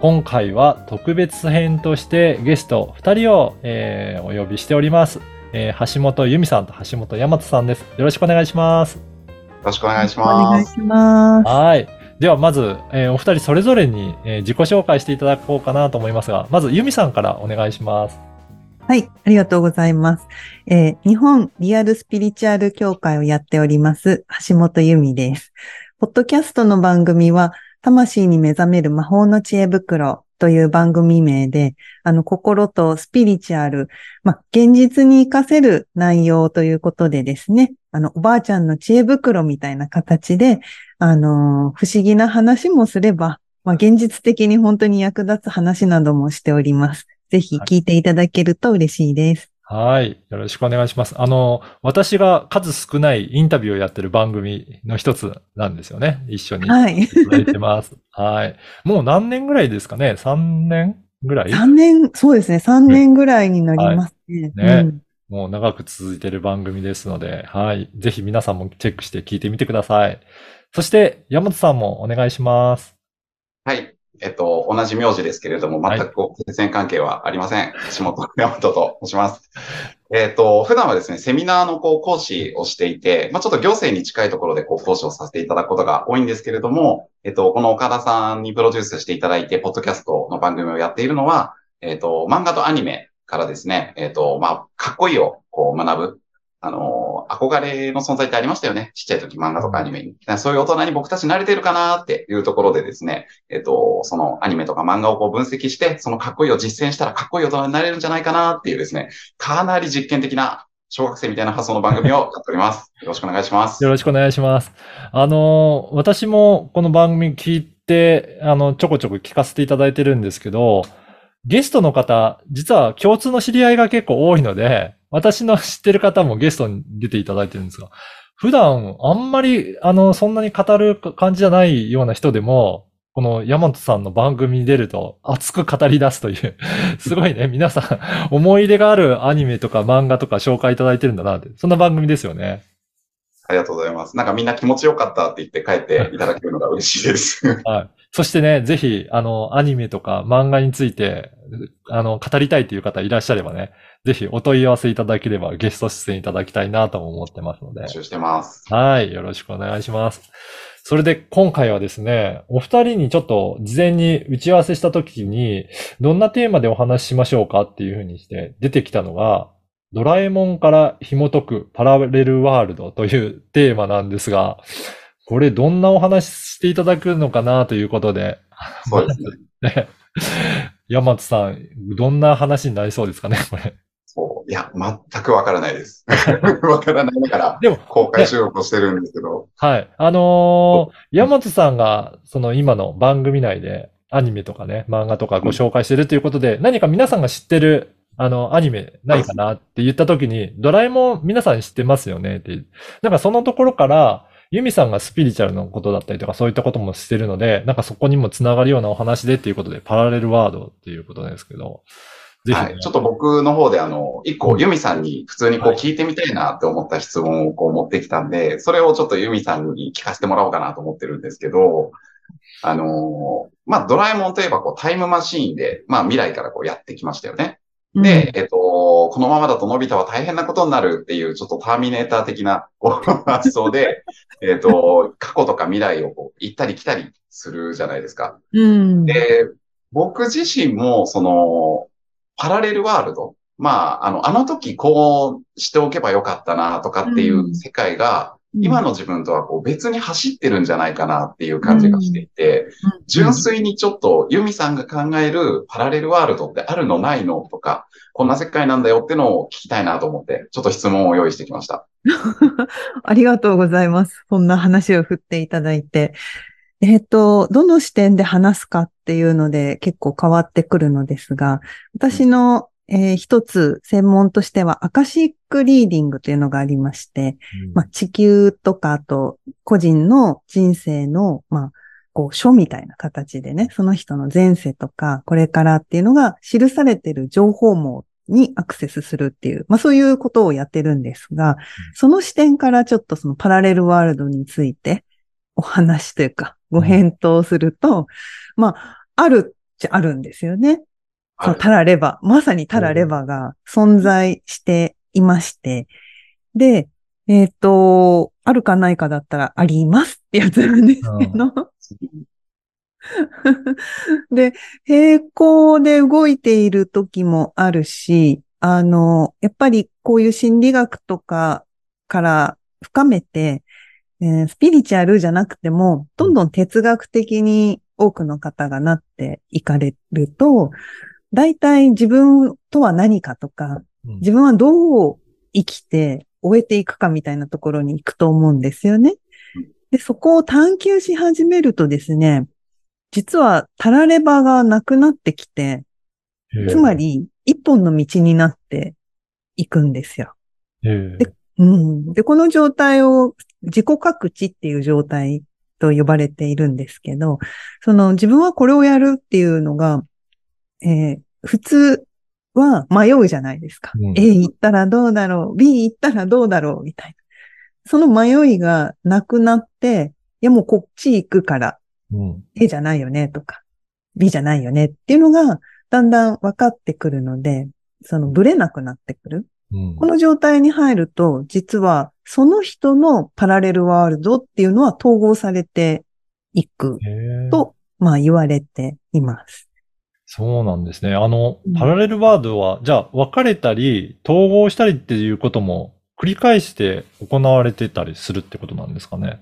今回は特別編としてゲスト2人を、えーお呼びしております。えー橋本由美さんと橋本大和さんです。よろしくお願いします。よろしくお願いしお願ます。いします。はい。ではまず、えーお二人それぞれに、えー自己紹介していただこうかなと思いますが、まず由美さんからお願いします。はい、ありがとうございます。えー日本リアルスピリチュアル協会をやっております、橋本由美です。ポッドキャストの番組は、魂に目覚める魔法の知恵袋という番組名で、あの、心とスピリチュアル、まあ、現実に活かせる内容ということでですね、あの、おばあちゃんの知恵袋みたいな形で、あの、不思議な話もすれば、まあ、現実的に本当に役立つ話などもしております。ぜひ聞いていただけると嬉しいです。はい。よろしくお願いします。あの、私が数少ないインタビューをやってる番組の一つなんですよね。一緒に。はい。いただいてます。はい。もう何年ぐらいですかね ?3 年ぐらい？3年、そうですね、3年ぐらいになりますね。はいねうんもう長く続いている番組ですので、はい。ぜひ皆さんもチェックして聞いてみてください。そして、山本さんもお願いします。はい。えっと、同じ名字ですけれども、はい全くこう血縁関係はありません。橋本山本と申します。えっと、普段はですね、セミナーのこう講師をしていて、まあちょっと行政に近いところでこう講師をさせていただくことが多いんですけれども、えっと、この岡田さんにプロデュースしていただいて、ポッドキャストの番組をやっているのは、えっと、漫画とアニメからですね、えっと、まあ、かっこいいをこう学ぶ。あの、憧れの存在ってありましたよね。ちっちゃい時漫画とかアニメに。そういう大人に僕たち慣れてるかなっていうところでですね、えっと、そのアニメとか漫画をこう分析して、そのかっこいいを実践したらかっこいい大人になれるんじゃないかなっていうですね、かなり実験的な小学生みたいな発想の番組をやっております。よろしくお願いします。よろしくお願いします。あの、私もこの番組聞いて、あの、ちょこちょこ聞かせていただいてるんですけど、ゲストの方、実は共通の知り合いが結構多いので、私の知ってる方もゲストに出ていただいてるんですが、普段あんまり、あの、そんなに語る感じじゃないような人でも、この山本さんの番組に出ると熱く語り出すという、すごいね、皆さん思い入れがあるアニメとか漫画とか紹介いただいてるんだなって、そんな番組ですよね。ありがとうございます。なんかみんな気持ちよかったって言って帰っていただけるのが嬉しいです。はい。そしてね、ぜひ、あの、アニメとか漫画について、あの、語りたいという方いらっしゃればね、ぜひお問い合わせいただければゲスト出演いただきたいなとも思ってますので募。集してます。はい。よろしくお願いします。それで今回はですね、お二人にちょっと事前に打ち合わせした時に、どんなテーマでお話ししましょうかっていうふうにして出てきたのが、ドラえもんから紐解くパラレルワールドというテーマなんですが、これどんなお話ししていただくのかなということで、そうですね。ね。山津さん、どんな話になりそうですかね、これ。そう。いや、全くわからないです。わからないから、でも、公開収録をしてるんですけど、はい。あのー山津さんが、その今の番組内で、アニメとかね、漫画とかご紹介してるということで、何か皆さんが知ってる、あの、アニメないかなって言った時に、ドラえもん皆さん知ってますよねって。なんかそのところから、ユミさんがスピリチュアルのことだったりとか、そういったこともしてるので、なんかそこにもつながるようなお話でっていうことで、パラレルワードっていうことですけど、ぜひね、はい。ちょっと僕の方であの、一個、うんユミさんに普通にこうはい聞いてみたいなって思った質問をこう持ってきたんで、それをちょっとユミさんに聞かせてもらおうかなと思ってるんですけど、あのーまあ、ドラえもんといえばこうタイムマシーンで、まあ、未来からこうやってきましたよね。で、えっと、このままだとのび太は大変なことになるっていう、ちょっとターミネーター的な発想で、えっと、過去とか未来をこう行ったり来たりするじゃないですか。うん。で、僕自身も、その、パラレルワールド。まあ、あの、あの時こうしておけばよかったなとかっていううん世界が、今の自分とはこう別に走ってるんじゃないかなっていう感じがしていて、うん純粋にちょっとユミさんが考えるパラレルワールドってあるのないのとか、こんな世界なんだよってのを聞きたいなと思って、ちょっと質問を用意してきました。ありがとうございます。そんな話を振っていただいて。えっ、と、どの視点で話すかっていうので結構変わってくるのですが、私の、えー一つ専門としてはアカシックリーディングというのがありまして、まあ、地球とか、あと、個人の人生の、まあ、こう、書みたいな形でね、その人の前世とか、これからっていうのが記されている情報網にアクセスするっていう、まあそういうことをやってるんですが、その視点からちょっとそのパラレルワールドについてお話というか、ご返答すると、まあ、あるっちゃあるんですよね。そのタラレバ、まさにタラレバが存在していまして、で、えっ、と、あるかないかだったらありますってやつなんですけど、で、平行で動いている時もあるし、あの、やっぱりこういう心理学とかから深めて、えースピリチュアルじゃなくても、どんどん哲学的に多くの方がなっていかれると、大体自分とは何かとか、うん自分はどう生きて終えていくかみたいなところに行くと思うんですよね。で、そこを探求し始めるとですね、実はタラレバがなくなってきて、つま、り一本の道になっていくんですよ。でうん。で、この状態を自己覚知っていう状態と呼ばれているんですけど、その自分はこれをやるっていうのが、えー普通は迷うじゃないですか。うん A 行ったらどうだろう ?B 行ったらどうだろうみたいな。その迷いがなくなって、いやもうこっち行くからうん。A じゃないよねとか、B じゃないよねっていうのがだんだん分かってくるので、そのブレなくなってくる。うんこの状態に入ると、実はその人のパラレルワールドっていうのは統合されていくと、まあ言われています。そうなんですね。あのうん、パラレルワードは、じゃあ、分かれたり、統合したりっていうことも繰り返して行われてたりするってことなんですかね。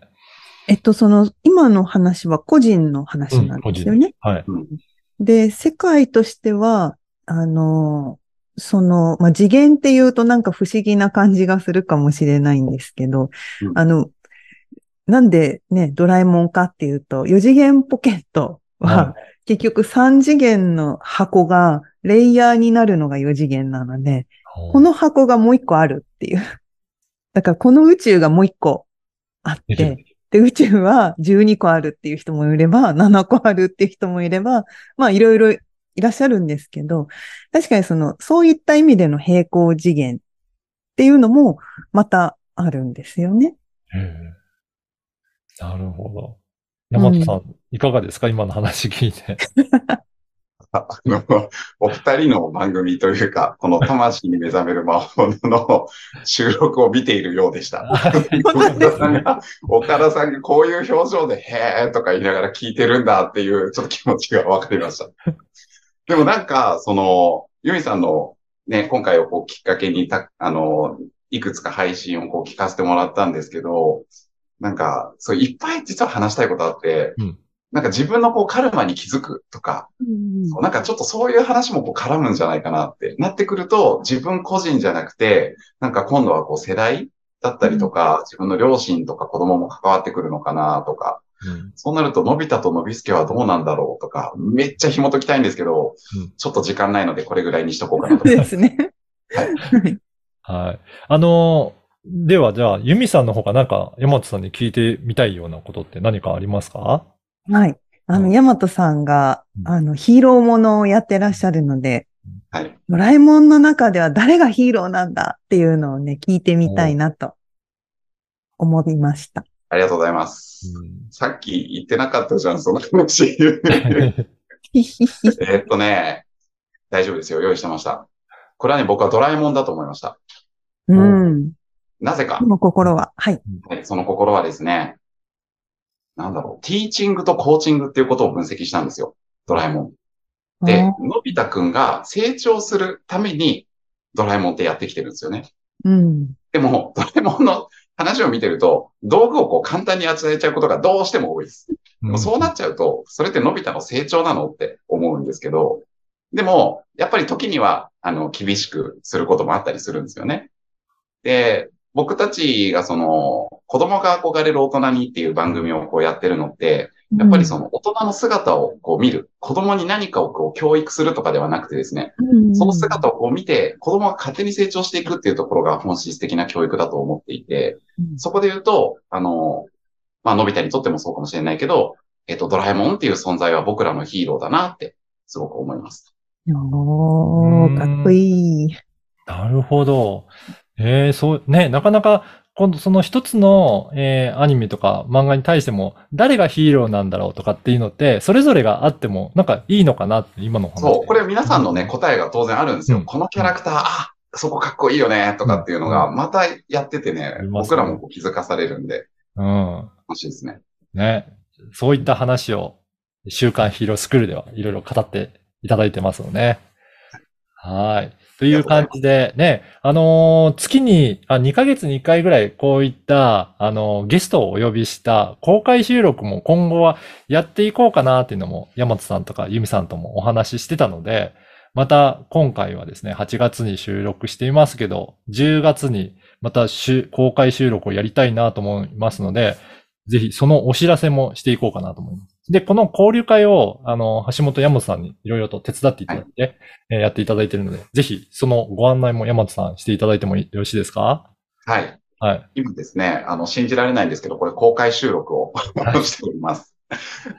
えっと、その、今の話は個人の話なんですよね。はい。で、世界としては、あの、その、まあ、次元っていうとなんか不思議な感じがするかもしれないんですけど、うん。あの、なんでね、ドラえもんかっていうと、4次元ポケットは、は結局3次元の箱がレイヤーになるのが4次元なので、この箱がもう1個あるっていう。だからこの宇宙がもう1個あっうんて、で、宇宙は12個あるっていう人もいれば、7個あるっていう人もいれば、まあいろいろいらっしゃるんですけど、確かにその、そういった意味での平行次元っていうのもまたあるんですよね。なるほど。山本さん、いかがですか？今の話聞いて。あの、お二人の番組というか、この魂に目覚める魔法の収録を見ているようでした。岡田さんが、岡田さんがこういう表情で、へーとか言いながら聞いてるんだっていう、ちょっと気持ちがわかりました。でもなんか、その、ユミさんのね、今回をこうきっかけにた、あの、いくつか配信をこう聞かせてもらったんですけど、なんか、そういっぱい実は話したいことあって、うん。なんか自分のこうカルマに気づくとか、そうなんかちょっとそういう話もこう絡むんじゃないかなってなってくると、自分個人じゃなくて、なんか今度はこう世代だったりとか、自分の両親とか子供も関わってくるのかなとか、うんそうなると、のび太とのびすけはどうなんだろうとか、めっちゃ紐解きたいんですけど、うんちょっと時間ないのでこれぐらいにしとこうかなとそう ですね。はい。あの、では、じゃあ、ユミさんの方がなんか、山本さんに聞いてみたいようなことって何かありますか？はい。あの、うんヤマトさんが、うんあの、ヒーローものをやってらっしゃるので、はい。ドラえもんの中では誰がヒーローなんだっていうのをね、聞いてみたいなと思いました。ありがとうございます。さっき言ってなかったじゃん、その話。えっとね、大丈夫ですよ。用意してました。これはね、僕はドラえもんだと思いました。うん。なぜかこ。の心は。はい。はいその心はですね、なんだろう、ティーチングとコーチングっていうことを分析したんですよ。ドラえもん。で、あのび太くんが成長するためにドラえもんってやってきてるんですよね。うん。でも、ドラえもんの話を見てると、道具をこう簡単に与えちゃうことがどうしても多いです。でもそうなっちゃうと、それってのび太の成長なのって思うんですけど、でも、やっぱり時には、あの、厳しくすることもあったりするんですよね。で、僕たちがその、子供が憧れる大人にっていう番組をこうやってるのって、やっぱりその大人の姿をこう見る。子供に何かをこう教育するとかではなくてですね、うんその姿をこう見て、子供が勝手に成長していくっていうところが本質的な教育だと思っていて、うんそこで言うと、あの、まあ、のび太にとってもそうかもしれないけど、えっと、ドラえもんっていう存在は僕らのヒーローだなって、すごく思います。おー、かっこいい。なるほど。ええそう、ね、なかなか、今度その一つの、えーアニメとか漫画に対しても、誰がヒーローなんだろうとかっていうのって、それぞれがあっても、なんかいいのかなって、今の話でそう、これ皆さんのね、答えが当然あるんですよ。うんこのキャラクター、あ、そこかっこいいよね、とかっていうのが、うまたやっててねあり、ます僕ねらも気づかされるんで、うん。楽しいですね。ね。そういった話を、週刊ヒーロースクールではいろいろ語っていただいてますのね。はい。という感じで、ね、あのー月に、あ、2ヶ月に1回ぐらいこういった、あのーゲストをお呼びした公開収録も今後はやっていこうかなっていうのも、山本さんとかユミさんともお話ししてたので、また今回はですね、8月に収録していますけど、10月にまた公開収録をやりたいなと思いますので、ぜひそのお知らせもしていこうかなと思います。で、この交流会を、あの、橋本山本さんにいろいろと手伝っていただいて、えーやっていただいているので、ぜひそのご案内も山本さんしていただいてもよろしいですか？はい。はい。今ですね、あの、信じられないんですけど、これ公開収録を しております。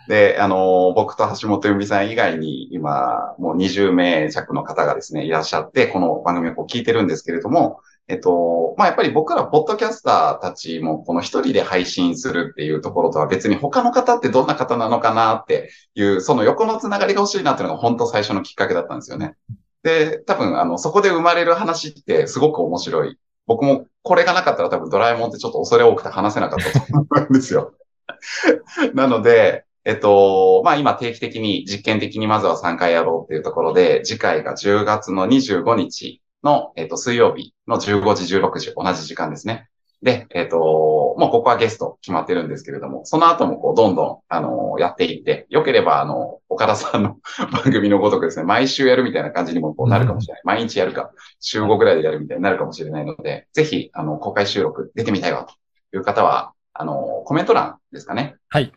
で、あの、僕と橋本由美さん以外に今、もう20名弱の方がですね、いらっしゃって、この番組をこう聞いてるんですけれども、えっと、まあ、やっぱり僕ら、ポッドキャスターたちも、この一人で配信するっていうところとは別に他の方ってどんな方なのかなっていう、その横のつながりが欲しいなっていうのが本当最初のきっかけだったんですよね。で、多分、あの、そこで生まれる話ってすごく面白い。僕もこれがなかったら多分ドラえもんってちょっと恐れ多くて話せなかったと思うんですよ。なので、えっと、まあ今定期的に実験的にまずは3回やろうっていうところで、次回が10月の25日の、えっと、水曜日の15時、16時、同じ時間ですね。で、えっと、もうここはゲスト決まってるんですけれども、その後もこう、どんどん、あの、やっていって、よければ、あの、岡田さんの 番組のごとくですね、毎週やるみたいな感じにもこうなるかもしれない。毎日やるか、週5ぐらいでやるみたいになるかもしれないので、ぜひ、あの、公開収録出てみたいわという方は、あの、コメント欄ですかね。はい。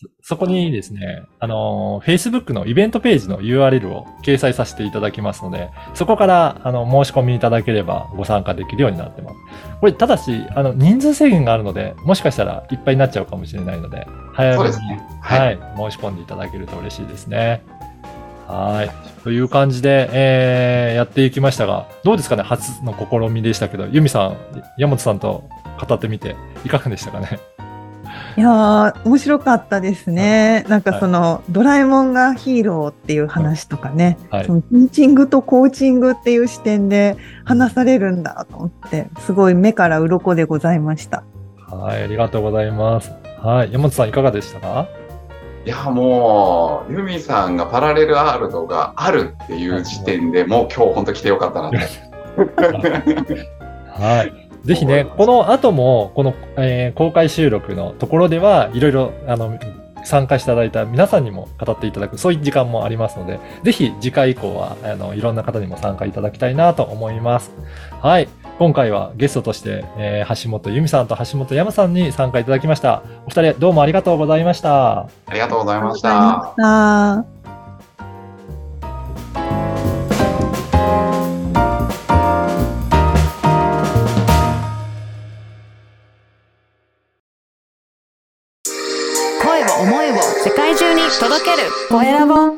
そそこにですね、あの、Facebook のイベントページの URL を掲載させていただきますので、そこから、あの、申し込みいただければご参加できるようになってます。これ、ただし、あの、人数制限があるので、もしかしたらいっぱいになっちゃうかもしれないので、早めに、そうですね。はい、申し込んでいただけると嬉しいですね。はい。という感じで、えー、やっていきましたが、どうですかね初の試みでしたけど、ユミさん、山本さんと語ってみて、いかがでしたかね？いやー、面白かったですね。なんかその、ドラえもんがヒーローっていう話とかね、はいそのティーチングとコーチングっていう視点で話されるんだと思って、すごい目から鱗でございました。はい、ありがとうございます。はい、山本さんいかがでしたか？いや、もう、ユミさんがパラレルワールドがあるっていう時点でもう今日本当来てよかったなって。はい。ぜひね、この後も、この、えー公開収録のところでは、いろいろ、あの、参加していただいた皆さんにも語っていただく、そういう時間もありますので、ぜひ次回以降は、あの、いろんな方にも参加いただきたいなと思います。はい。今回はゲストとして、えー橋本由美さんと橋本山さんに参加いただきました。お二人、どうもありがとうございました。ありがとうございましありがとうございた。ました。Dorénavant,